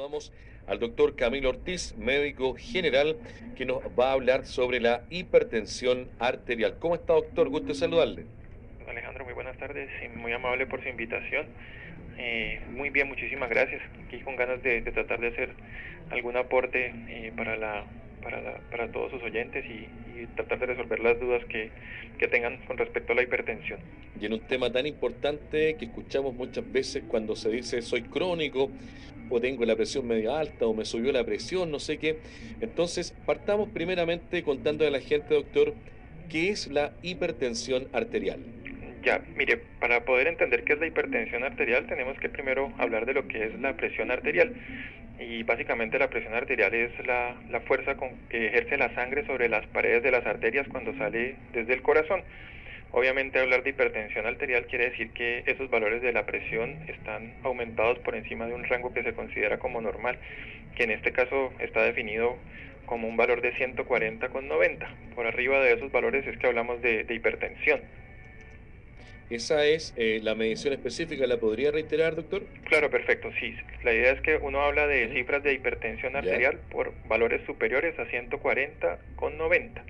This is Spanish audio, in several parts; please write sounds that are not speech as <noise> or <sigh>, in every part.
Saludamos al doctor Camilo Ortiz, médico general, que nos va a hablar sobre la hipertensión arterial. ¿Cómo está, doctor? Gusto saludarle. Alejandro, muy buenas tardes y muy amable por su invitación. Eh, muy bien, muchísimas gracias. Aquí con ganas de, tratar de hacer algún aporte eh, para la para, todos sus oyentes y, tratar de resolver las dudas que, que, tengan con respecto a la hipertensión. Y en un tema tan importante que escuchamos muchas veces cuando se dice soy crónico o tengo la presión media alta o me subió la presión, no sé qué. Entonces, partamos primeramente contando a la gente, doctor, qué es la hipertensión arterial. Ya, mire, para poder entender qué es la hipertensión arterial tenemos que primero hablar de lo que es la presión arterial. Y básicamente la presión arterial es la, la fuerza con que ejerce la sangre sobre las paredes de las arterias cuando sale desde el corazón. Obviamente hablar de hipertensión arterial quiere decir que esos valores de la presión están aumentados por encima de un rango que se considera como normal, que en este caso está definido como un valor de 140 con 90. Por arriba de esos valores es que hablamos de hipertensión. Esa es eh, la medición específica, ¿la podría reiterar, doctor? Claro, perfecto, sí. La idea es que uno habla de cifras de hipertensión arterial por valores superiores a 140 con 90.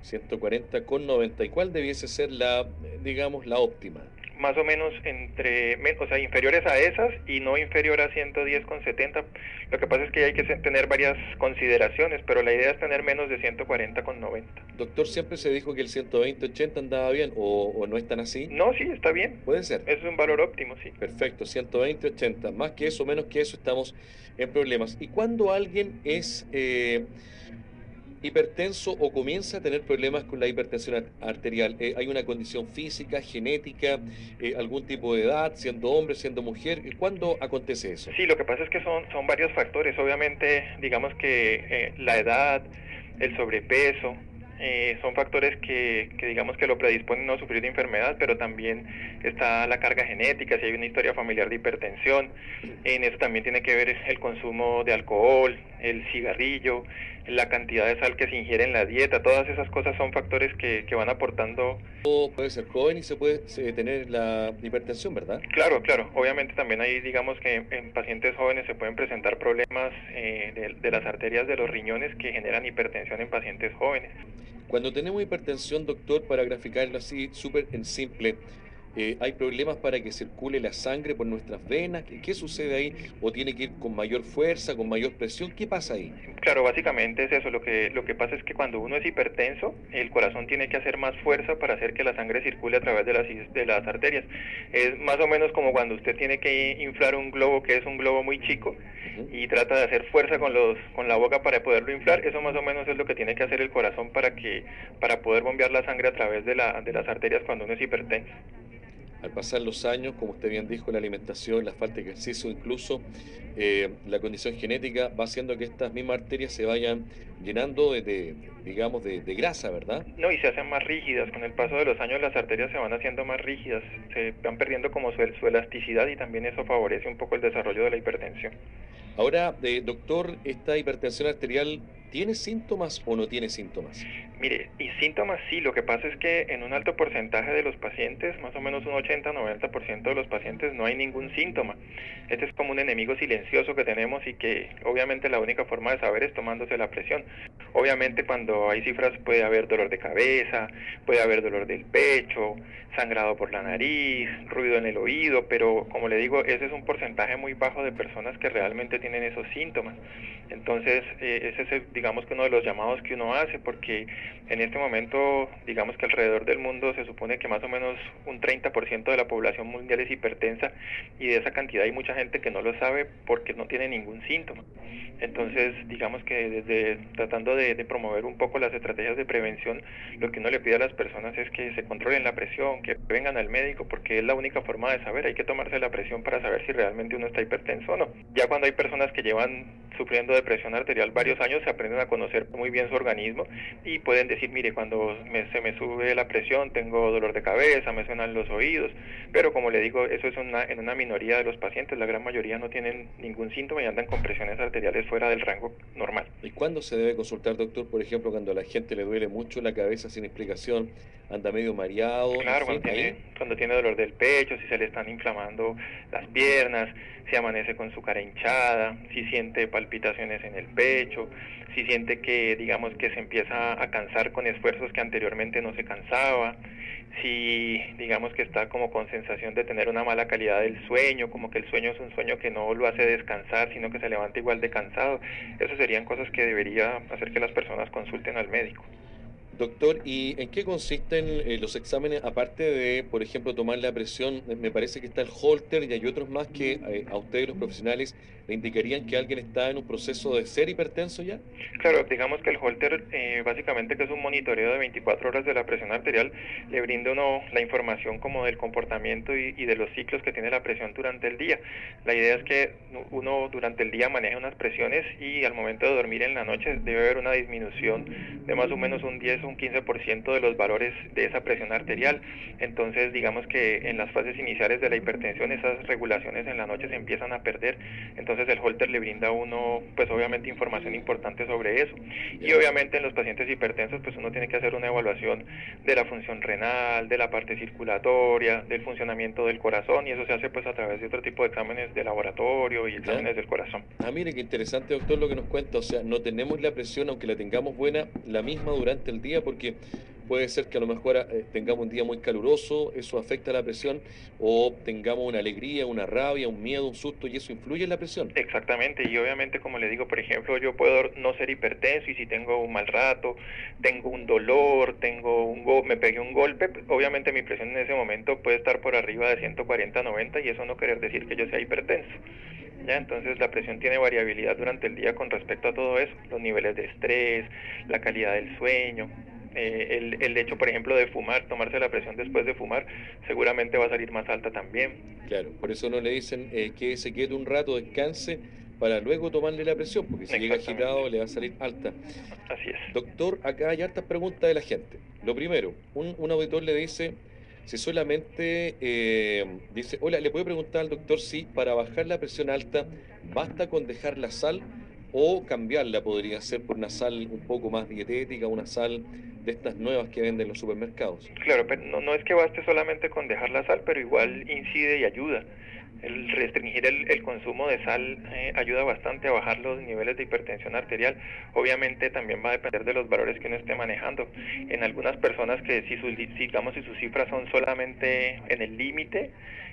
140 con 90. ¿Y cuál debiese ser la, digamos, la óptima? Más o menos entre, o sea, inferiores a esas y no inferior a 110,70. Lo que pasa es que hay que tener varias consideraciones, pero la idea es tener menos de 140,90. Doctor, ¿siempre se dijo que el 120-80 andaba bien o, no es tan así? No, sí, está bien. Puede ser. es un valor óptimo, sí. Perfecto, 120-80. Más que eso, menos que eso, estamos en problemas. ¿Y cuando alguien es... Eh, hipertenso o comienza a tener problemas con la hipertensión arterial? Eh, ¿Hay una condición física, genética, eh, algún tipo de edad, siendo hombre, siendo mujer? ¿Cuándo acontece eso? Sí, lo que pasa es que son, son varios factores. Obviamente, digamos que eh, la edad, el sobrepeso, son factores que, que, digamos que lo predisponen a sufrir de enfermedad, pero también está la carga genética, si hay una historia familiar de hipertensión, en eso también tiene que ver el consumo de alcohol, el cigarrillo, la cantidad de sal que se ingiere en la dieta, todas esas cosas son factores que, que van aportando. Puede ser joven y se puede tener la hipertensión, ¿verdad? Claro, claro. Obviamente también hay, digamos que en pacientes jóvenes se pueden presentar problemas eh, de, de las arterias de los riñones que generan hipertensión en pacientes jóvenes. Cuando tenemos hipertensión, doctor, para graficarlo así súper en simple, eh, hay problemas para que circule la sangre por nuestras venas. ¿Qué, sucede ahí? ¿O tiene que ir con mayor fuerza, con mayor presión? ¿Qué pasa ahí? Claro, básicamente es eso. Lo que, lo que pasa es que cuando uno es hipertenso, el corazón tiene que hacer más fuerza para hacer que la sangre circule a través de las, de las arterias. Es más o menos como cuando usted tiene que inflar un globo que es un globo muy chico y trata de hacer fuerza con, los, con la boca para poderlo inflar. Eso más o menos es lo que tiene que hacer el corazón para, que, para poder bombear la sangre a través de, la, de las arterias cuando uno es hipertenso. Al pasar los años, como usted bien dijo, la alimentación, la falta de ejercicio, incluso eh, la condición genética va haciendo que estas mismas arterias se vayan llenando de, digamos, de, grasa, ¿verdad? No, y se hacen más rígidas. Con el paso de los años las arterias se van haciendo más rígidas, se van perdiendo como su, su elasticidad y también eso favorece un poco el desarrollo de la hipertensión. Ahora, eh, doctor, ¿esta hipertensión arterial tiene síntomas o no tiene síntomas? Mire, y síntomas sí, lo que pasa es que en un alto porcentaje de los pacientes, más o menos un 80-90% de los pacientes, no hay ningún síntoma. Este es como un enemigo silencioso que tenemos y que obviamente la única forma de saber es tomándose la presión. Obviamente cuando hay cifras puede haber dolor de cabeza, puede haber dolor del pecho, sangrado por la nariz, ruido en el oído, pero como le digo, ese es un porcentaje muy bajo de personas que realmente tienen esos síntomas. Entonces, eh, ese es, digamos que uno de los llamados que uno hace, porque en este momento, digamos que alrededor del mundo se supone que más o menos un 30% de la población mundial es hipertensa y de esa cantidad hay mucha gente que no lo sabe porque no tiene ningún síntoma. Entonces, digamos que desde tratando de, promover un poco las estrategias de prevención, lo que uno le pide a las personas es que se controlen la presión, que vengan al médico, porque es la única forma de saber. Hay que tomarse la presión para saber si realmente uno está hipertenso o no. Ya cuando hay personas que llevan sufriendo de presión arterial varios años, se aprenden a conocer muy bien su organismo y pueden decir, mire, cuando se me sube la presión, tengo dolor de cabeza, me suenan los oídos, pero como le digo, eso es una, en una minoría de los pacientes, la gran mayoría no tienen ningún síntoma y andan con presiones arteriales fuera del rango normal. ¿Y cuándo se debe consultar, doctor? Por ejemplo, cuando a la gente le duele mucho la cabeza sin explicación, anda medio mareado. Claro, cuando, tiene, cuando tiene dolor del pecho, si se le están inflamando las piernas, si amanece con su cara hinchada, si siente palpitaciones en el pecho, si siente que digamos que se empieza a cansar con esfuerzos que anteriormente no se cansaba, si digamos que está como con sensación de tener una mala calidad del sueño, como que el sueño es un sueño que no lo hace descansar, sino que se levanta igual de cansado, esas serían cosas que debería hacer que las personas consulten al médico. Doctor, ¿y en qué consisten eh, los exámenes, aparte de, por ejemplo, tomar la presión? Me parece que está el Holter y hay otros más que eh, a ustedes los profesionales le indicarían que alguien está en un proceso de ser hipertenso ya. Claro, digamos que el Holter, eh, básicamente que es un monitoreo de 24 horas de la presión arterial, le brinda uno la información como del comportamiento y, y de los ciclos que tiene la presión durante el día. La idea es que uno durante el día maneje unas presiones y al momento de dormir en la noche debe haber una disminución de más o menos un 10 un 15% de los valores de esa presión arterial. Entonces, digamos que en las fases iniciales de la hipertensión esas regulaciones en la noche se empiezan a perder. Entonces el Holter le brinda a uno, pues obviamente información importante sobre eso. Y obviamente en los pacientes hipertensos, pues uno tiene que hacer una evaluación de la función renal, de la parte circulatoria, del funcionamiento del corazón y eso se hace pues a través de otro tipo de exámenes de laboratorio y exámenes del corazón. Ah, mire qué interesante doctor lo que nos cuenta, o sea, no tenemos la presión, aunque la tengamos buena, la misma durante el día porque puede ser que a lo mejor eh, tengamos un día muy caluroso, eso afecta la presión, o tengamos una alegría, una rabia, un miedo, un susto, y eso influye en la presión. Exactamente, y obviamente como le digo, por ejemplo, yo puedo no ser hipertenso y si tengo un mal rato, tengo un dolor, tengo un me pegué un golpe, obviamente mi presión en ese momento puede estar por arriba de 140, 90 y eso no quiere decir que yo sea hipertenso. ¿Ya? Entonces la presión tiene variabilidad durante el día con respecto a todo eso, los niveles de estrés, la calidad del sueño, eh, el, el, hecho, por ejemplo, de fumar, tomarse la presión después de fumar, seguramente va a salir más alta también. Claro, por eso no le dicen eh, que se quede un rato, descanse, para luego tomarle la presión, porque si llega agitado le va a salir alta. Así es. Doctor, acá hay hartas preguntas de la gente. Lo primero, un, un auditor le dice si solamente eh, dice, hola, le puedo preguntar al doctor si para bajar la presión alta basta con dejar la sal o cambiarla podría ser por una sal un poco más dietética, una sal de estas nuevas que venden en los supermercados. Claro, pero no, no es que baste solamente con dejar la sal, pero igual incide y ayuda. El restringir el, consumo de sal eh, ayuda bastante a bajar los niveles de hipertensión arterial. Obviamente también va a depender de los valores que uno esté manejando. En algunas personas que si sus, digamos, si sus cifras son solamente en el límite,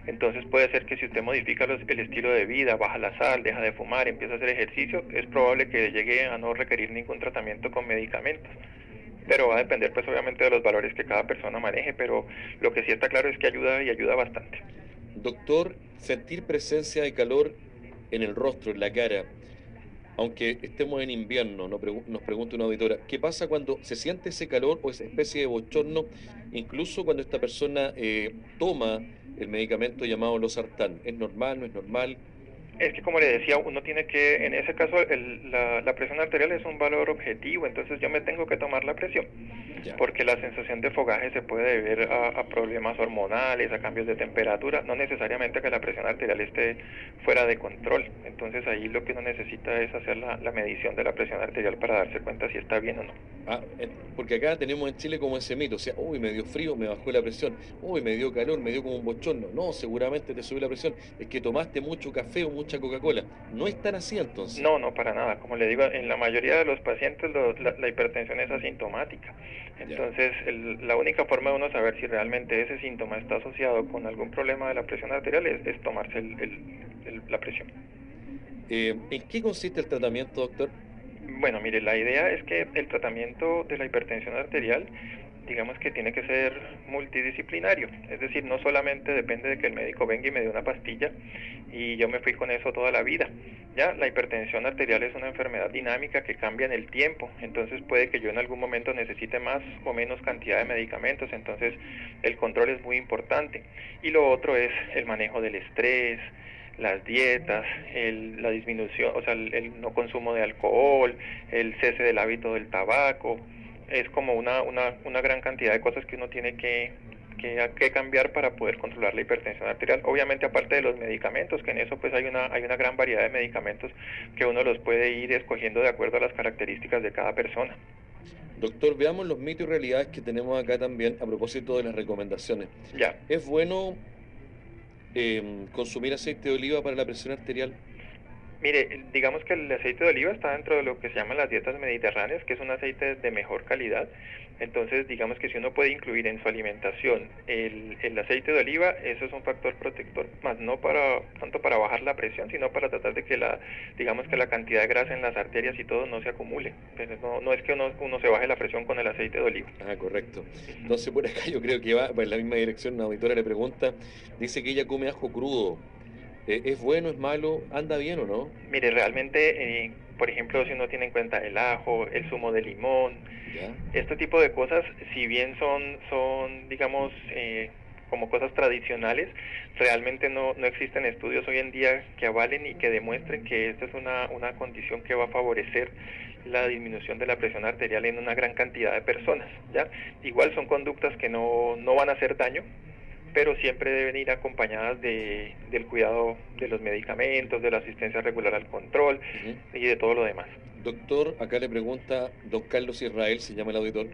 entonces puede ser que si usted modifica el estilo de vida, baja la sal, deja de fumar, empieza a hacer ejercicio, es probable que llegue a no requerir ningún tratamiento con medicamentos pero va a depender pues obviamente de los valores que cada persona maneje, pero lo que sí está claro es que ayuda y ayuda bastante. Doctor, sentir presencia de calor en el rostro, en la cara, aunque estemos en invierno, nos, pregunta una auditora, ¿qué pasa cuando se siente ese calor o esa especie de bochorno, incluso cuando esta persona eh, toma el medicamento llamado losartán? ¿Es normal, no es normal? Es que como le decía, uno tiene que, en ese caso, la, presión arterial es un valor objetivo, entonces yo me tengo que tomar la presión, porque la sensación de fogaje se puede deber a, problemas hormonales, a cambios de temperatura, no necesariamente que la presión arterial esté fuera de control. Entonces ahí lo que uno necesita es hacer la, medición de la presión arterial para darse cuenta si está bien o no. Ah, porque acá tenemos en Chile como ese mito, o sea, uy, me dio frío, me bajó la presión, uy, me dio calor, me dio como un bochorno. No, seguramente te subió la presión, es que tomaste mucho café o mucho mucha Coca-Cola. ¿No es tan así entonces? No, no, para nada. Como le digo, en la mayoría de los pacientes la, hipertensión es asintomática. Entonces, la única forma de uno saber si realmente ese síntoma está asociado con algún problema de la presión arterial es, tomarse la presión. Eh, ¿En qué consiste el tratamiento, doctor? Bueno, mire, la idea es que el tratamiento de la hipertensión arterial digamos que tiene que ser multidisciplinario, es decir, no solamente depende de que el médico venga y me dé una pastilla y yo me fui con eso toda la vida. Ya la hipertensión arterial es una enfermedad dinámica que cambia en el tiempo, entonces puede que yo en algún momento necesite más o menos cantidad de medicamentos, entonces el control es muy importante. Y lo otro es el manejo del estrés, las dietas, la disminución, o sea, el no consumo de alcohol, el cese del hábito del tabaco, es como una, una, una gran cantidad de cosas que uno tiene que, que, cambiar para poder controlar la hipertensión arterial. Obviamente aparte de los medicamentos, que en eso pues hay una, hay una gran variedad de medicamentos que uno los puede ir escogiendo de acuerdo a las características de cada persona. Doctor, veamos los mitos y realidades que tenemos acá también a propósito de las recomendaciones. Ya. ¿Es bueno em, consumir aceite de oliva para la presión arterial? Mire, digamos que el aceite de oliva está dentro de lo que se llaman las dietas mediterráneas, que es un aceite de mejor calidad. Entonces, digamos que si uno puede incluir en su alimentación el, el, aceite de oliva, eso es un factor protector, más no para tanto para bajar la presión, sino para tratar de que la, digamos que la cantidad de grasa en las arterias y todo no se acumule. Pero no, no es que uno, uno se baje la presión con el aceite de oliva. Ah, correcto. Entonces, por acá yo creo que va en la misma dirección. Una auditora le pregunta, dice que ella come ajo crudo. ¿Es bueno, es malo? ¿Anda bien o no? Mire, realmente, eh, por ejemplo, si uno tiene en cuenta el ajo, el zumo de limón, ¿Ya? este tipo de cosas, si bien son, son digamos, eh, como cosas tradicionales, realmente no, no existen estudios hoy en día que avalen y que demuestren que esta es una, una condición que va a favorecer la disminución de la presión arterial en una gran cantidad de personas. ¿ya? Igual son conductas que no, no van a hacer daño, pero siempre deben ir acompañadas de, del cuidado de los medicamentos, de la asistencia regular al control uh -huh. y de todo lo demás. Doctor, acá le pregunta don Carlos Israel, se llama el auditor,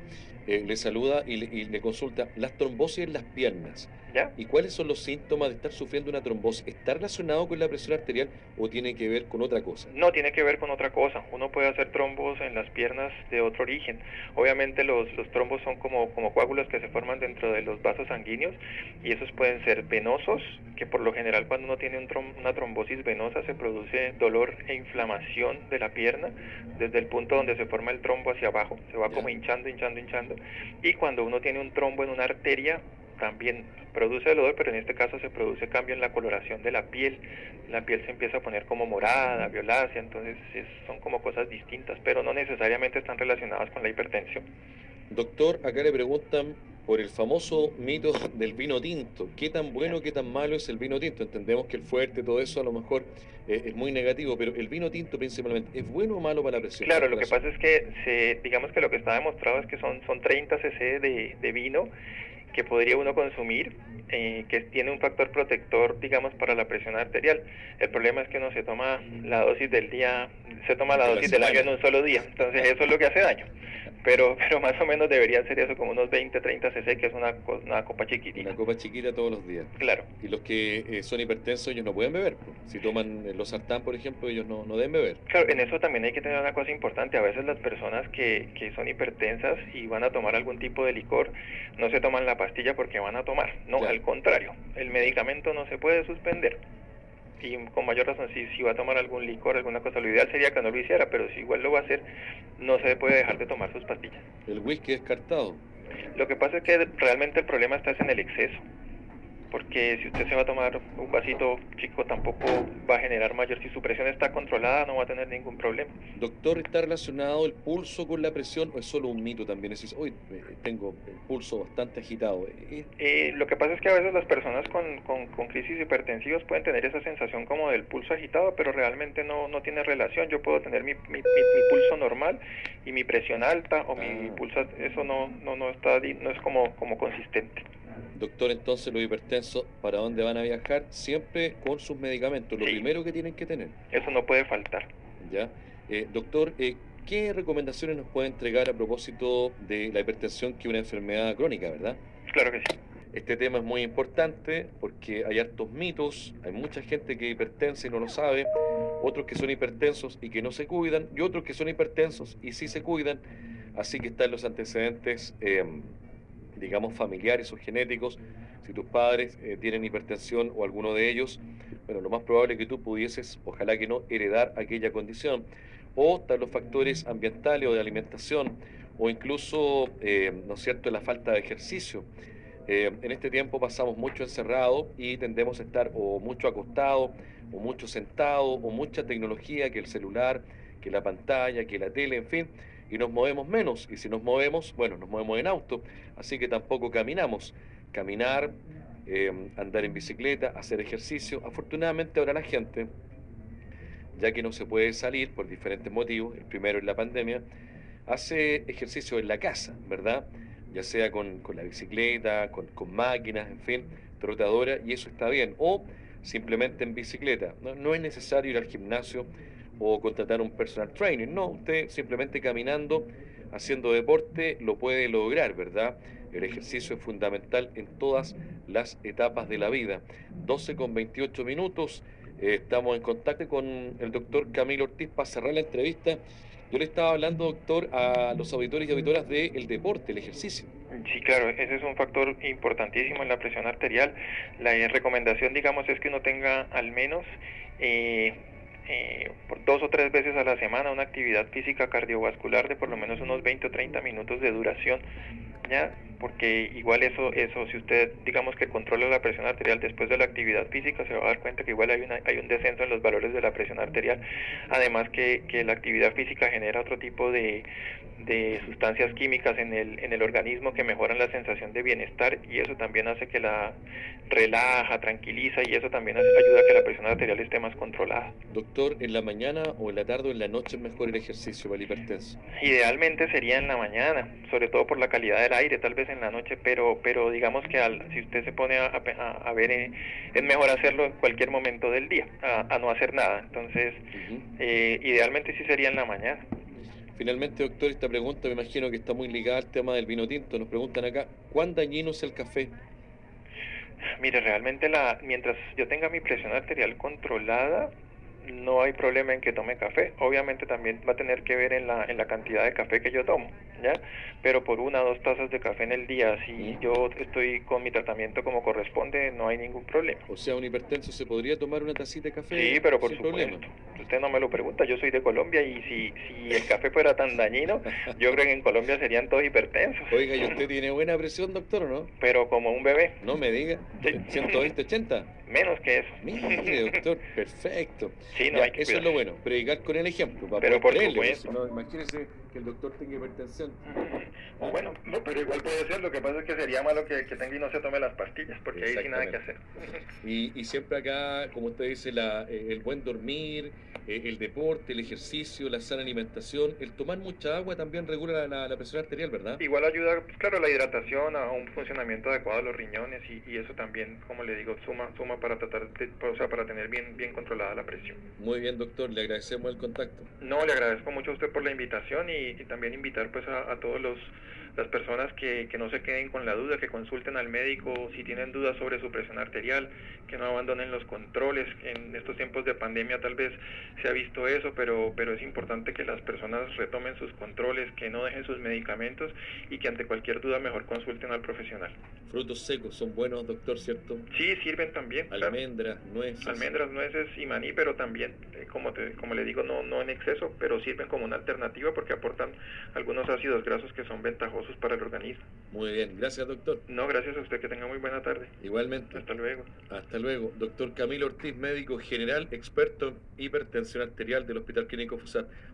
eh, le saluda y le, y le, consulta las trombosis en las piernas. ¿Ya? ¿Y cuáles son los síntomas de estar sufriendo una trombosis? ¿Está relacionado con la presión arterial o tiene que ver con otra cosa? No, tiene que ver con otra cosa. Uno puede hacer trombos en las piernas de otro origen. Obviamente los, los trombos son como, como coágulos que se forman dentro de los vasos sanguíneos y esos pueden ser venosos, que por lo general cuando uno tiene un trom una trombosis venosa se produce dolor e inflamación de la pierna desde el punto donde se forma el trombo hacia abajo. Se va como hinchando, hinchando, hinchando. Y cuando uno tiene un trombo en una arteria, también produce dolor, pero en este caso se produce cambio en la coloración de la piel. La piel se empieza a poner como morada, violácea, entonces es, son como cosas distintas, pero no necesariamente están relacionadas con la hipertensión. Doctor, acá le preguntan por el famoso mito del vino tinto. ¿Qué tan bueno, qué tan malo es el vino tinto? Entendemos que el fuerte, todo eso a lo mejor eh, es muy negativo, pero el vino tinto principalmente, ¿es bueno o malo para la presión? Claro, lo que pasa es que se, digamos que lo que está demostrado es que son, son 30 cc de, de vino que podría uno consumir, eh, que tiene un factor protector, digamos, para la presión arterial. El problema es que uno se toma la dosis del día, se toma la dosis del año en un solo día, entonces eso es lo que hace daño. Pero, <laughs> pero más o menos deberían ser eso, como unos 20, 30 cc, que es una, una copa chiquitita. Una copa chiquita todos los días. Claro. Y los que eh, son hipertensos, ellos no pueden beber. Si toman los sartán, por ejemplo, ellos no, no deben beber. Claro, en eso también hay que tener una cosa importante. A veces las personas que, que son hipertensas y van a tomar algún tipo de licor, no se toman la pastilla porque van a tomar. No, claro. al contrario. El medicamento no se puede suspender y con mayor razón si, si va a tomar algún licor, alguna cosa, lo ideal sería que no lo hiciera, pero si igual lo va a hacer, no se puede dejar de tomar sus pastillas. ¿El whisky descartado? Lo que pasa es que realmente el problema está en el exceso, porque si usted se va a tomar un vasito chico tampoco va a generar mayor, si su presión está controlada no va a tener ningún problema. Doctor, ¿está relacionado el pulso con la presión o es solo un mito también? Es decir, hoy tengo el pulso bastante agitado. Eh, lo que pasa es que a veces las personas con, con, con, crisis hipertensivas pueden tener esa sensación como del pulso agitado, pero realmente no, no tiene relación. Yo puedo tener mi, mi, mi, mi pulso normal y mi presión alta o ah. mi pulso, eso no, no, no, está, no es como, como consistente. Doctor, entonces los hipertensos, ¿para dónde van a viajar? Siempre con sus medicamentos, lo sí. primero que tienen que tener. Eso no puede faltar. Ya. Eh, doctor, eh, ¿qué recomendaciones nos puede entregar a propósito de la hipertensión, que es una enfermedad crónica, verdad? Claro que sí. Este tema es muy importante porque hay hartos mitos, hay mucha gente que es hipertensa y no lo sabe, otros que son hipertensos y que no se cuidan, y otros que son hipertensos y sí se cuidan, así que están los antecedentes eh, digamos, familiares o genéticos, si tus padres eh, tienen hipertensión o alguno de ellos, bueno, lo más probable es que tú pudieses, ojalá que no, heredar aquella condición. O están los factores ambientales o de alimentación, o incluso, eh, ¿no es cierto?, la falta de ejercicio. Eh, en este tiempo pasamos mucho encerrado y tendemos a estar o mucho acostado, o mucho sentado, o mucha tecnología, que el celular, que la pantalla, que la tele, en fin, y nos movemos menos. Y si nos movemos, bueno, nos movemos en auto, así que tampoco caminamos. Caminar, eh, andar en bicicleta, hacer ejercicio. Afortunadamente ahora la gente, ya que no se puede salir por diferentes motivos, el primero es la pandemia, hace ejercicio en la casa, ¿verdad? Ya sea con, con la bicicleta, con, con, máquinas, en fin, trotadora, y eso está bien. O simplemente en bicicleta. No, no es necesario ir al gimnasio o contratar un personal trainer. No, usted simplemente caminando haciendo deporte lo puede lograr, ¿verdad? El ejercicio es fundamental en todas las etapas de la vida. 12 con 28 minutos. Eh, estamos en contacto con el doctor Camilo Ortiz para cerrar la entrevista. Yo le estaba hablando, doctor, a los auditores y auditoras del deporte, el ejercicio. Sí, claro, ese es un factor importantísimo en la presión arterial. La recomendación, digamos, es que uno tenga al menos eh, eh, por dos o tres veces a la semana una actividad física cardiovascular de por lo menos unos 20 o 30 minutos de duración, ¿ya? porque igual eso, eso si usted digamos que controla la presión arterial después de la actividad física, se va a dar cuenta que igual hay, una, hay un descenso en los valores de la presión arterial, además que, que la actividad física genera otro tipo de, de sustancias químicas en el, en el organismo que mejoran la sensación de bienestar y eso también hace que la relaja, tranquiliza y eso también ayuda a que la presión arterial esté más controlada. Doctor, ¿en la mañana o en la tarde o en la noche es mejor el ejercicio para el hipertenso? Idealmente sería en la mañana, sobre todo por la calidad del aire, tal vez en la noche, pero, pero digamos que al, si usted se pone a, a, ver, eh, es mejor hacerlo en cualquier momento del día, a, no hacer nada. Entonces, eh, idealmente sí sería en la mañana. Finalmente, doctor, esta pregunta me imagino que está muy ligada al tema del vino tinto. Nos preguntan acá, ¿cuán dañino es el café? Mire, realmente la, mientras yo tenga mi presión arterial controlada, no hay problema en que tome café. Obviamente también va a tener que ver en la, en la cantidad de café que yo tomo, ¿ya? Pero por una o dos tazas de café en el día, si yo estoy con mi tratamiento como corresponde, no hay ningún problema. O sea, un hipertenso se podría tomar una tacita de café Sí, pero por supuesto. Usted no me lo pregunta, yo soy de Colombia y si, si el café fuera tan dañino, <laughs> yo creo que en Colombia serían todos hipertensos. Oiga, ¿y usted tiene buena presión, doctor, o no? Pero como un bebé. No me diga. 120, 80. Menos que eso. <laughs> Mire, doctor, perfecto. Sí, no hay que eso es lo bueno, predicar con el ejemplo. Para pero por supuesto. No, imagínese que el doctor tenga hipertensión. Bueno, no, pero igual puede ser. Lo que pasa es que sería malo que, que tenga y no se tome las pastillas, porque ahí sí nada que hacer. Y, y siempre acá, como usted dice, la, eh, el buen dormir, eh, el deporte, el ejercicio, la sana alimentación, el tomar mucha agua también regula la, la presión arterial, ¿verdad? Igual ayuda, pues, claro, la hidratación, a un funcionamiento adecuado de los riñones y, y eso también, como le digo, suma, suma para tratar, de, o sea, para tener bien, bien controlada la presión. Muy bien, doctor, le agradecemos el contacto. No, le agradezco mucho a usted por la invitación y, y también invitar pues a, a todos los las personas que, que, no se queden con la duda, que consulten al médico si tienen dudas sobre su presión arterial, que no abandonen los controles. En estos tiempos de pandemia tal vez se ha visto eso, pero, pero es importante que las personas retomen sus controles, que no dejen sus medicamentos y que ante cualquier duda mejor consulten al profesional. Frutos secos son buenos, doctor, ¿cierto? Sí, sirven también. Almendras, nueces. Almendras, nueces y maní, pero también, eh, como, te, como le digo, no, no en exceso, pero sirven como una alternativa porque aportan algunos ácidos grasos que son ventajosos para el organismo. Muy bien, gracias doctor. No, gracias a usted, que tenga muy buena tarde. Igualmente. Hasta luego. Hasta luego. Doctor Camilo Ortiz, médico general, experto en hipertensión arterial del Hospital Clínico FUSAT.